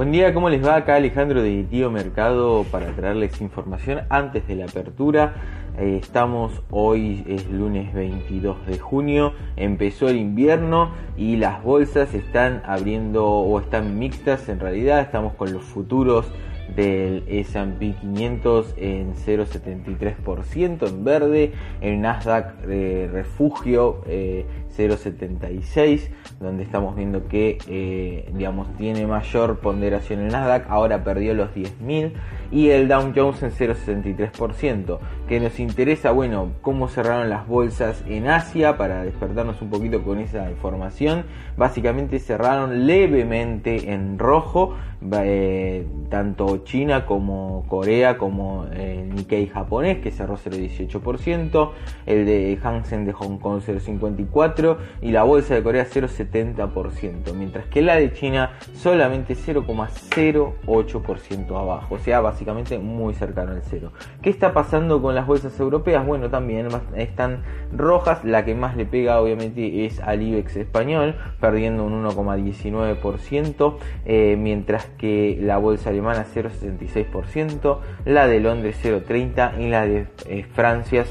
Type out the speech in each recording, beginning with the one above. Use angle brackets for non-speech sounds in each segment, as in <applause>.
Buen día, ¿cómo les va? Acá Alejandro de Tío Mercado para traerles información antes de la apertura. Eh, estamos hoy, es lunes 22 de junio, empezó el invierno y las bolsas están abriendo o están mixtas en realidad. Estamos con los futuros del S&P 500 en 0,73% en verde, el Nasdaq de refugio eh, 0,76, donde estamos viendo que eh, digamos tiene mayor ponderación el Nasdaq, ahora perdió los 10.000 y el Dow Jones en 0,63%, que nos interesa, bueno, cómo cerraron las bolsas en Asia para despertarnos un poquito con esa información. Básicamente cerraron levemente en rojo, eh, tanto China como Corea como el eh, Nikkei japonés que cerró 0,18%, el de Hansen de Hong Kong 0,54% y la bolsa de Corea 0,70%, mientras que la de China solamente 0,08% abajo, o sea, básicamente muy cercano al cero. ¿Qué está pasando con las bolsas europeas? Bueno, también están rojas, la que más le pega obviamente es al IBEX español, perdiendo un 1,19%, eh, mientras que la bolsa alemana 0,66%, la de Londres 0,30% y la de eh, Francia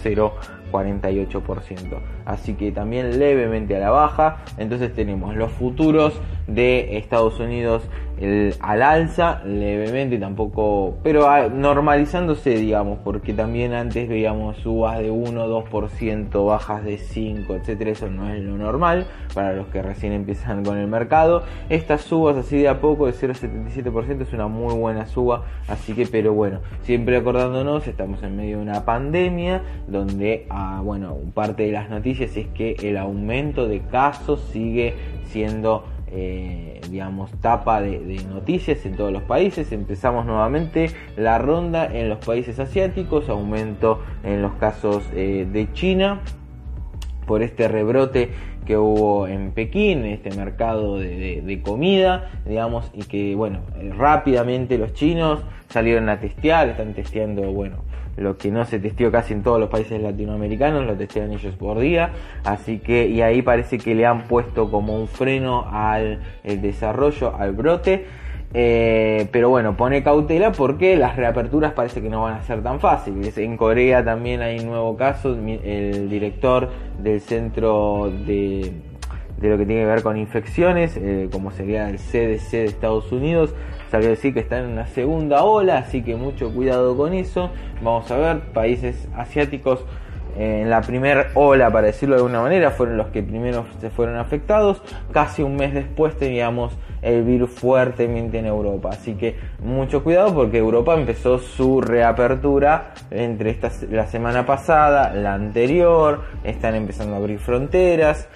0,48%. Así que también levemente a la baja. Entonces tenemos los futuros de Estados Unidos al alza levemente tampoco, pero normalizándose digamos, porque también antes veíamos subas de 1, 2%, bajas de 5, etcétera, eso no es lo normal para los que recién empiezan con el mercado. Estas subas así de a poco de 0,77% es una muy buena suba, así que pero bueno, siempre acordándonos, estamos en medio de una pandemia donde ah, bueno, parte de las noticias es que el aumento de casos sigue siendo eh, digamos, tapa de, noticias en todos los países. Empezamos nuevamente la ronda en los países asiáticos, aumento en los casos eh, de China por este rebrote que hubo en Pekín, este mercado de, comida, digamos, y que, bueno, eh, rápidamente los chinos salieron a testear, están testeando, bueno, lo que no se testeó casi en todos los países latinoamericanos, lo testean ellos por día, así que y ahí parece que le han puesto como un freno al el desarrollo, al brote. Eh, pero bueno, pone cautela porque las reaperturas parece que no van a ser tan fáciles. En Corea también hay un nuevo caso. El director del centro de, de lo que tiene que ver con infecciones, eh, como sería el CDC de Estados Unidos, salió a decir que está en una segunda ola, así que mucho cuidado con eso. Vamos a ver, países asiáticos eh, en la primera ola, para decirlo de alguna manera, fueron los que primero se fueron afectados. Casi un mes después teníamos el virus fuertemente en Europa. Así que mucho cuidado porque Europa empezó su reapertura entre esta, la semana pasada, la anterior, están empezando a abrir fronteras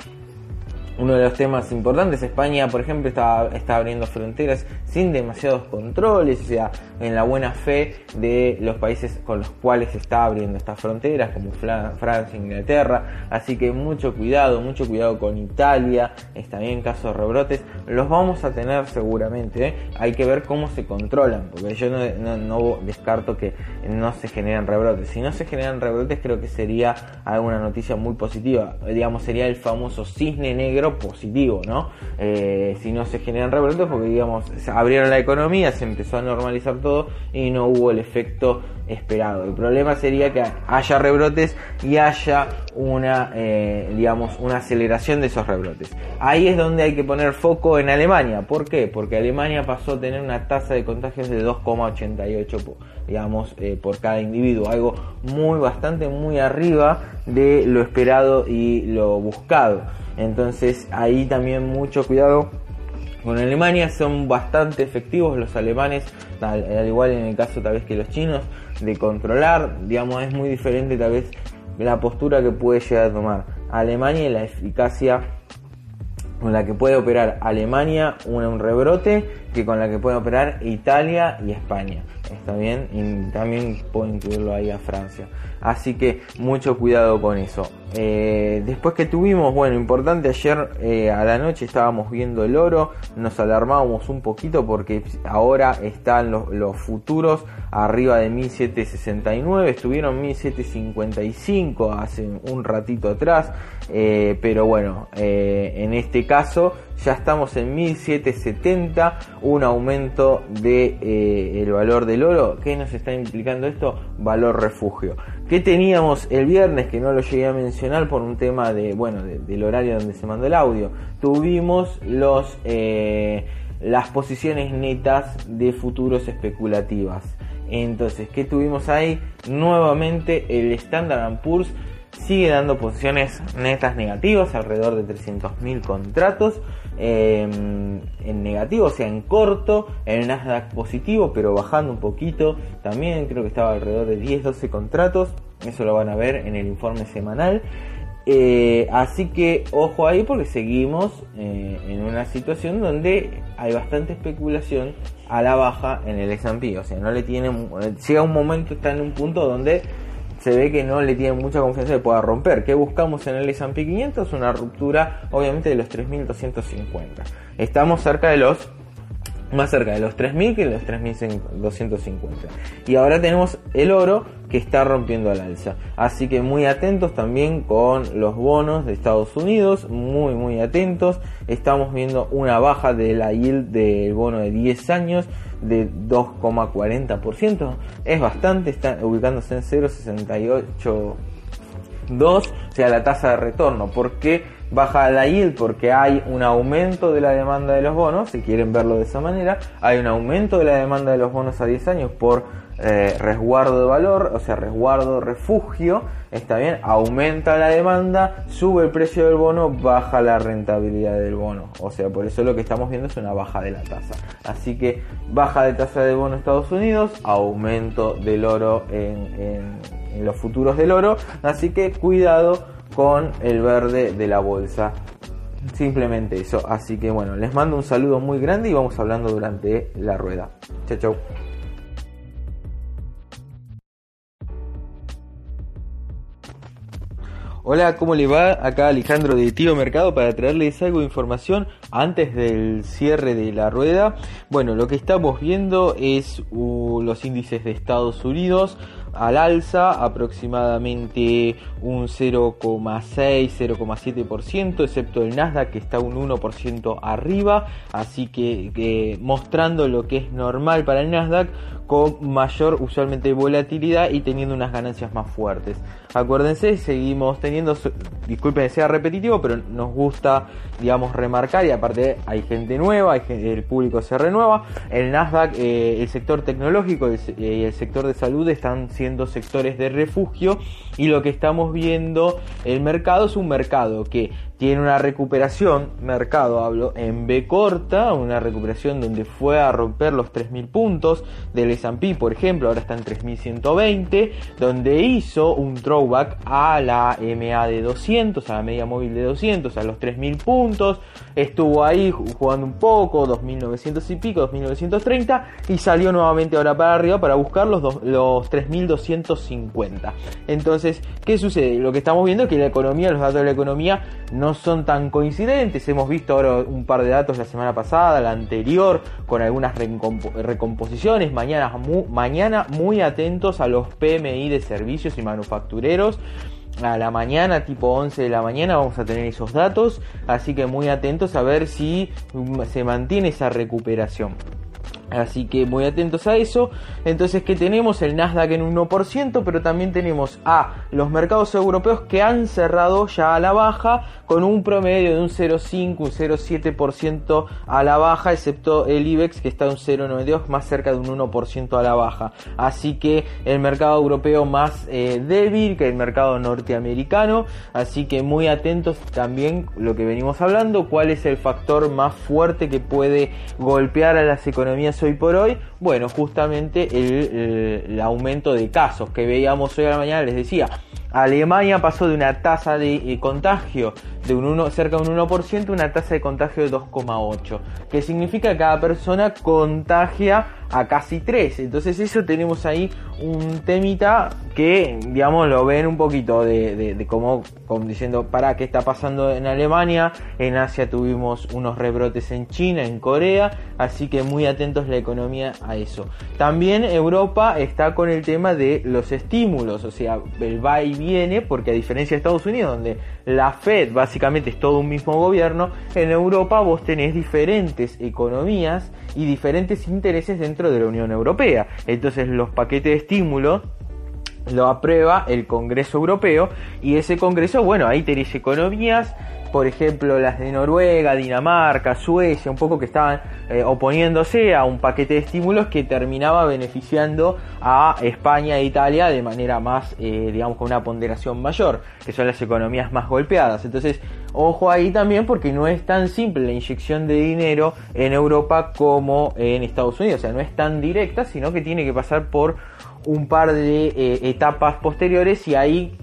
uno de los temas importantes. España, por ejemplo, está, está abriendo fronteras sin demasiados controles, o sea, en la buena fe de los países con los cuales está abriendo estas fronteras, como Francia, Inglaterra. Así que mucho cuidado, mucho cuidado con Italia, está bien casos de rebrotes. Los vamos a tener seguramente, ¿eh? hay que ver cómo se controlan, porque yo no, descarto que no se generen rebrotes. Si no se generan rebrotes, creo que sería alguna noticia muy positiva. Digamos, sería el famoso cisne negro positivo, ¿no? Eh, si no se generan rebrotes, porque digamos, abrieron la economía, se empezó a normalizar todo y no hubo el efecto esperado. El problema sería que haya rebrotes y haya una, eh, digamos, una aceleración de esos rebrotes. Ahí es donde hay que poner foco en Alemania. ¿Por qué? Porque Alemania pasó a tener una tasa de contagios de 2,88, digamos, eh, por cada individuo. Algo muy, bastante, muy arriba de lo esperado y lo buscado. Entonces ahí también mucho cuidado con Alemania, son bastante efectivos los alemanes, al, igual en el caso tal vez que los chinos, de controlar, digamos, es muy diferente tal vez la postura que puede llegar a tomar Alemania y la eficacia con la que puede operar Alemania un rebrote que con la que puede operar Italia y España. Está bien, y también puedo incluirlo ahí a Francia. Así que mucho cuidado con eso. Eh, después que tuvimos, bueno, importante, ayer eh, a la noche estábamos viendo el oro, nos alarmábamos un poquito porque ahora están los, futuros arriba de 1769, estuvieron 1755 hace un ratito atrás, eh, pero bueno, en este caso ya estamos en 1770, un aumento de eh, valor del oro. ¿Qué nos está implicando esto? Valor refugio. ¿Qué teníamos el viernes que no lo llegué a mencionar por un tema de bueno del horario donde se mandó el audio? Tuvimos los eh, las posiciones netas de futuros especulativas. Entonces, ¿qué tuvimos ahí? Nuevamente el Standard Poor's sigue dando posiciones netas negativas, alrededor de 300.000 contratos em, en negativo, o sea, en corto, en el Nasdaq positivo, pero bajando un poquito, también creo que estaba alrededor de 10-12 contratos, eso lo van a ver en el informe semanal. Eh, así que ojo ahí porque seguimos eh, en una situación donde hay bastante especulación a la baja en el S&P, o sea, no le tienen, llega un momento, está en un punto donde se ve que no le tienen mucha confianza de pueda romper. ¿Qué buscamos en el S&P 500? Una ruptura obviamente de los 3250. Estamos cerca de los más cerca de los 3.000 que los 3.250. Y ahora tenemos el oro que está rompiendo al alza. Así que muy atentos también con los bonos de Estados Unidos, muy muy atentos. Estamos viendo una baja de la yield del bono de 10 años de 2,40%. Es bastante, está ubicándose en 0,68 2, o sea, la tasa de retorno. ¿Por qué baja la yield? Porque hay un aumento de la demanda de los bonos, si quieren verlo de esa manera, hay un aumento de la demanda de los bonos a 10 años por eh, resguardo de valor, o sea, resguardo, refugio, está bien, aumenta la demanda, sube el precio del bono, baja la rentabilidad del bono. O sea, por eso lo que estamos viendo es una baja de la tasa. Así que baja de tasa de bono Estados Unidos, aumento del oro en los futuros del oro. Así que cuidado con el verde de la bolsa. Simplemente eso. Así que bueno, les mando un saludo muy grande y vamos hablando durante la rueda. Chao, chao. Hola, ¿cómo le va? Acá Alejandro de Tío Mercado para traerles algo de información antes del cierre de la rueda. Bueno, lo que estamos viendo es uh, los índices de Estados Unidos al alza, aproximadamente un 0,6, 0,7%, excepto el Nasdaq que está un 1% arriba, así que mostrando lo que es normal para el Nasdaq con mayor usualmente volatilidad y teniendo unas ganancias más fuertes. Acuérdense, seguimos teniendo, disculpen que sea repetitivo, pero nos gusta, digamos, remarcar y aparte hay gente nueva, el público se renueva. El Nasdaq, eh, el sector tecnológico y el sector de salud están siendo sectores de refugio y lo que estamos viendo, el mercado es un mercado que tiene una recuperación, mercado hablo, en B corta, una recuperación donde fue a romper los 3.000 puntos del S&P, por ejemplo, ahora está en 3.120, donde hizo un throwback a la MA de 200, a la media móvil de 200, a los 3.000 puntos, estuvo ahí jugando un poco, 2.900 y pico, 2.930, y salió nuevamente ahora para arriba para buscar los, los 3.250. Entonces, ¿qué sucede? Lo que estamos viendo es que la economía, los datos de la economía no son tan coincidentes. Hemos visto ahora un par de datos la semana pasada, la anterior, con algunas recomposiciones. Mañana, mañana muy atentos a los PMI de servicios y manufactureros a la mañana, tipo 11 de la mañana, vamos a tener esos datos, así que muy atentos a ver si se mantiene esa recuperación. Así que muy atentos a eso. Entonces, que tenemos? El Nasdaq en un 1%, pero también tenemos a los mercados europeos que han cerrado ya a la baja con un promedio de un 0,5, un 0,7% a la baja, excepto el IBEX que está en un 0,92, más cerca de un 1% a la baja. Así que el mercado europeo más eh, débil que el mercado norteamericano. Así que muy atentos también lo que venimos hablando, cuál es el factor más fuerte que puede golpear a las economías hoy por hoy? Bueno, justamente el, aumento de casos que veíamos hoy a la mañana, les decía, Alemania pasó de una tasa de eh, contagio de un 1, cerca de un 1% a una tasa de contagio de 2,8, que significa que cada persona contagia a casi 3. Entonces eso tenemos ahí un temita que, digamos, lo ven un poquito de, de, como, diciendo, para qué está pasando en Alemania, en Asia tuvimos unos rebrotes en China, en Corea, así que muy atentos la economía a eso. También Europa está con el tema de los estímulos, o sea, el va y viene, porque a diferencia de Estados Unidos, donde la Fed va básicamente es todo un mismo gobierno, en Europa vos tenés diferentes economías y diferentes intereses dentro de la Unión Europea. Entonces los paquetes de estímulo lo aprueba el Congreso Europeo y ese Congreso, bueno, ahí tenéis economías por ejemplo las de Noruega, Dinamarca, Suecia, un poco que estaban eh, oponiéndose a un paquete de estímulos que terminaba beneficiando a España e Italia de manera más, eh, digamos, con una ponderación mayor, que son las economías más golpeadas. Entonces, ojo ahí también porque no es tan simple la inyección de dinero en Europa como en Estados Unidos, o sea, no es tan directa, sino que tiene que pasar por un par de eh, etapas posteriores y ahí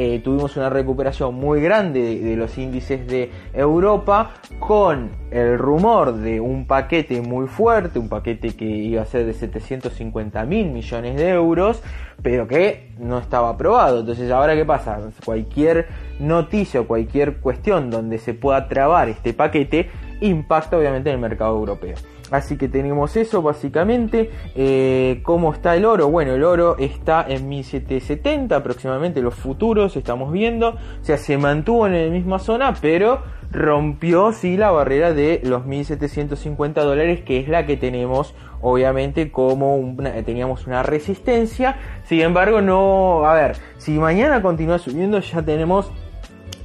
eh, tuvimos una recuperación muy grande de, los índices de Europa con el rumor de un paquete muy fuerte, un paquete que iba a ser de 750 mil millones de euros, pero que no estaba aprobado. Entonces, ¿ahora qué pasa? Cualquier noticia o cualquier cuestión donde se pueda trabar este paquete impacta obviamente en el mercado europeo. Así que tenemos eso básicamente. Eh, ¿Cómo está el oro? Bueno, el oro está en 1770 aproximadamente. Los futuros estamos viendo. O sea, se mantuvo en la misma zona, pero rompió sí la barrera de los 1750 dólares, que es la que tenemos obviamente como una, teníamos una resistencia. Sin embargo, no. A ver, si mañana continúa subiendo, ya tenemos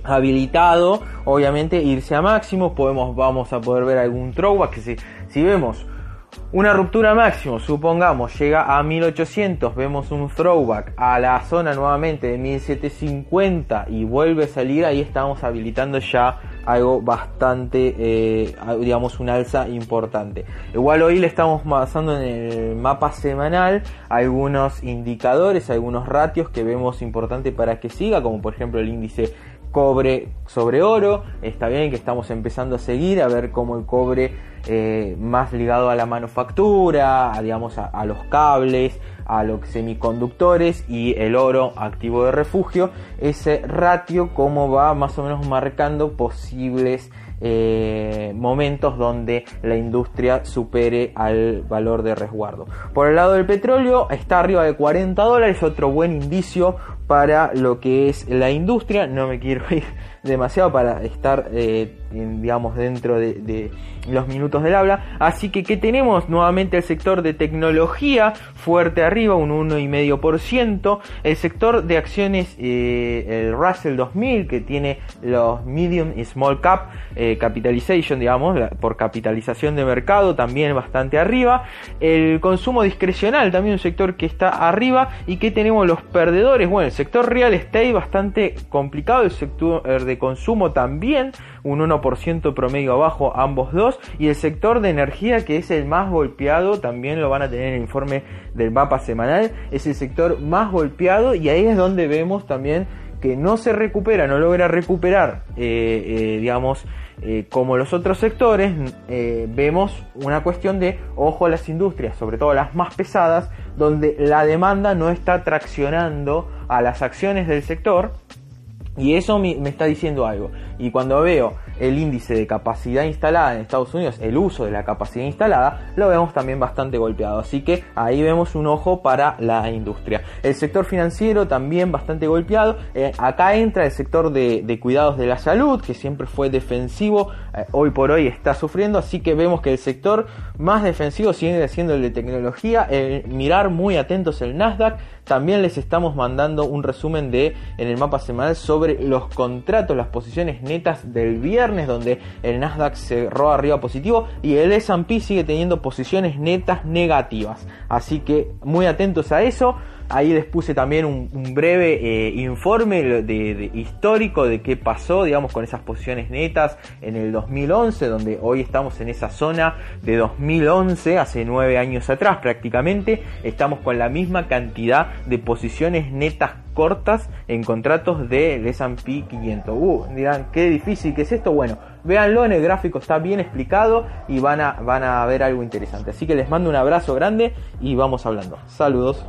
habilitado obviamente irse a máximo podemos vamos a poder ver algún throwback que si si vemos una ruptura máximo, supongamos, llega a 1800, vemos un throwback a la zona nuevamente de 1750 y vuelve a salir, ahí estamos habilitando ya algo bastante, eh, digamos, un alza importante. Igual hoy le estamos basando en el mapa semanal algunos indicadores, algunos ratios que vemos importante para que siga, como por ejemplo el índice cobre sobre oro. Está bien que estamos empezando a seguir a ver cómo el cobre eh, más ligado a la manufactura, a, digamos a, los cables, a los semiconductores y el oro activo de refugio, ese ratio cómo va más o menos marcando posibles eh, momentos donde la industria supere al valor de resguardo. Por el lado del petróleo está arriba de 40 dólares, otro buen indicio para lo que es la industria. No me quiero <laughs> ir demasiado para estar, eh, digamos, dentro de, los minutos del habla. Así que, ¿qué tenemos? Nuevamente el sector de tecnología fuerte arriba, un 1,5%. El sector de acciones, eh, el Russell 2000, que tiene los medium y small cap eh, capitalization, digamos, por capitalización de mercado, también bastante arriba. El consumo discrecional, también un sector que está arriba. Y que tenemos los perdedores. Bueno, el sector real estate bastante complicado, el sector de consumo también, un 1% promedio abajo ambos dos, y el sector de energía que es el más golpeado, también lo van a tener en el informe del mapa semanal, es el sector más golpeado. Y ahí es donde vemos también que no se recupera, no logra recuperar, eh, eh, digamos, eh, como los otros sectores, vemos una cuestión de ojo a las industrias, sobre todo las más pesadas, donde la demanda no está traccionando a las acciones del sector. Y eso me, está diciendo algo. Y cuando veo el índice de capacidad instalada en Estados Unidos, el uso de la capacidad instalada, lo vemos también bastante golpeado. Así que ahí vemos un ojo para la industria. El sector financiero también bastante golpeado. Eh, acá entra el sector de, cuidados de la salud, que siempre fue defensivo, eh, hoy por hoy está sufriendo. Así que vemos que el sector más defensivo sigue siendo el de tecnología. Mirar muy atentos el Nasdaq. También les estamos mandando un resumen de en el mapa semanal sobre los contratos, las posiciones netas del viernes, donde el Nasdaq cerró arriba positivo y el S&P sigue teniendo posiciones netas negativas. Así que muy atentos a eso. Ahí les puse también un, breve eh, informe de, histórico de qué pasó, digamos, con esas posiciones netas en el 2011, donde hoy estamos en esa zona de 2011, hace nueve años atrás prácticamente, estamos con la misma cantidad de posiciones netas cortas en contratos del S&P 500. Uh, dirán, qué difícil que es esto. Bueno, véanlo en el gráfico, está bien explicado y van a, van a ver algo interesante. Así que les mando un abrazo grande y vamos hablando. Saludos.